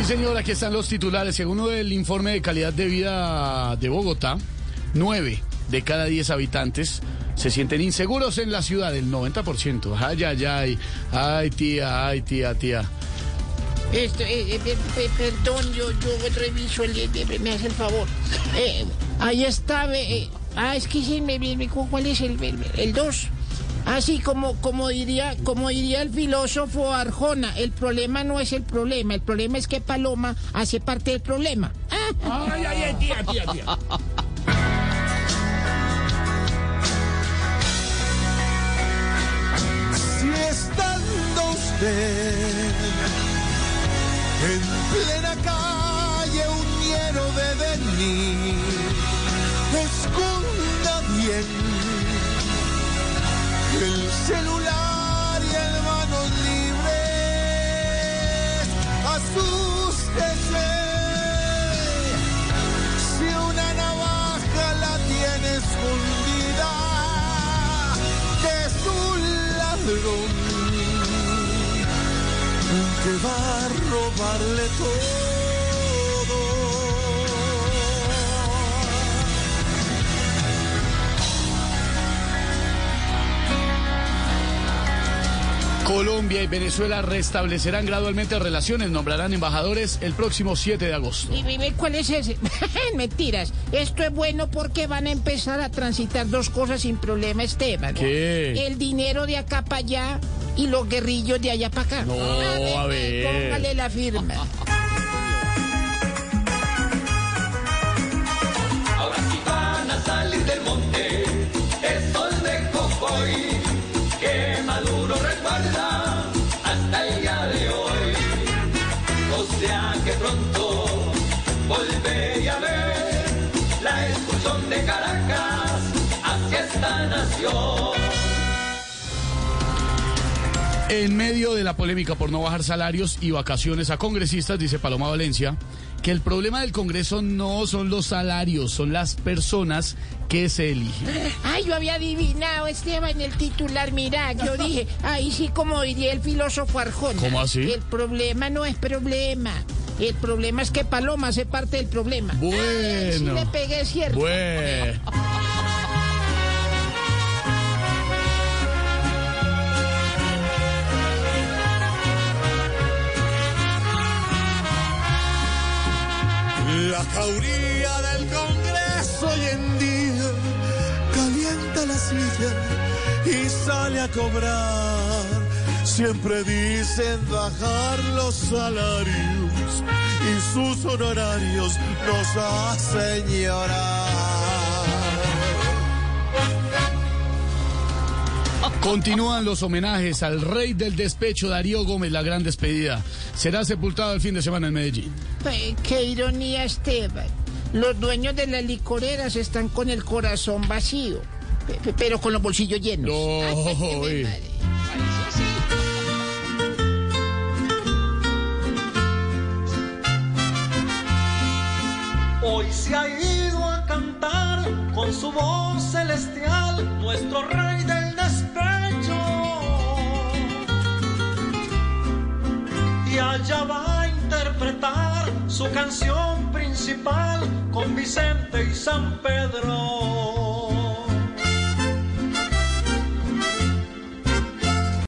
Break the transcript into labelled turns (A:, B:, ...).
A: Sí, señor, aquí están los titulares. Según el informe de calidad de vida de Bogotá, nueve de cada diez habitantes se sienten inseguros en la ciudad, el 90%. Ay, ay, ay. Ay, tía, ay, tía, tía.
B: Eh, eh, pe- pe- perdón, yo, yo reviso el, eh, me hace el favor. Eh, ahí está, ah, es que sí, me, me- ¿cuál es el, el, el dos? Así como, como diría, como diría el filósofo Arjona, el problema no es el problema, el problema es que Paloma hace parte del problema. Ah,
A: Ay, ay, ay, tía, tía, tía.
C: Si estando usted en plena calle un de venir, esconda bien el celular y el manos libres, asústese. Si una navaja la tiene escondida, que es un ladrón que va a robarle todo.
A: Colombia y Venezuela restablecerán gradualmente relaciones, nombrarán embajadores el próximo 7 de agosto.
B: ¿Y cuál es ese? Mentiras. Esto es bueno porque van a empezar a transitar dos cosas sin problema, Esteban.
A: ¿Qué?
B: El dinero de acá para allá y los guerrillos de allá para acá.
A: No, a ver.
B: Póngale la firma.
D: Expulsión de Caracas hacia esta nación.
A: En medio de la polémica por no bajar salarios y vacaciones a congresistas, dice Paloma Valencia, que el problema del Congreso no son los salarios, son las personas que se eligen.
B: Ay, yo había adivinado, Esteban, el titular. Mira, yo dije, ahí sí, como diría el filósofo Arjona.
A: ¿Cómo así?
B: El problema no es problema. El problema es que Paloma hace parte del problema. Ay, sí
A: Bueno.
B: le pegué, ¿cierto?
A: Bueno.
C: La jauría del Congreso hoy en día calienta la silla y sale a cobrar. Siempre dicen bajar los salarios y sus honorarios nos hacen llorar.
A: Continúan los homenajes al rey del despecho, Darío Gómez, la gran despedida. Será sepultado el fin de semana en Medellín.
B: Ay, qué ironía, Esteban. Los dueños de las licoreras están con el corazón vacío, pe- pe- pero con los bolsillos llenos.
A: No,
B: Ay,
D: su voz celestial nuestro rey del despecho. Y allá va a interpretar su canción principal con Vicente y San Pedro.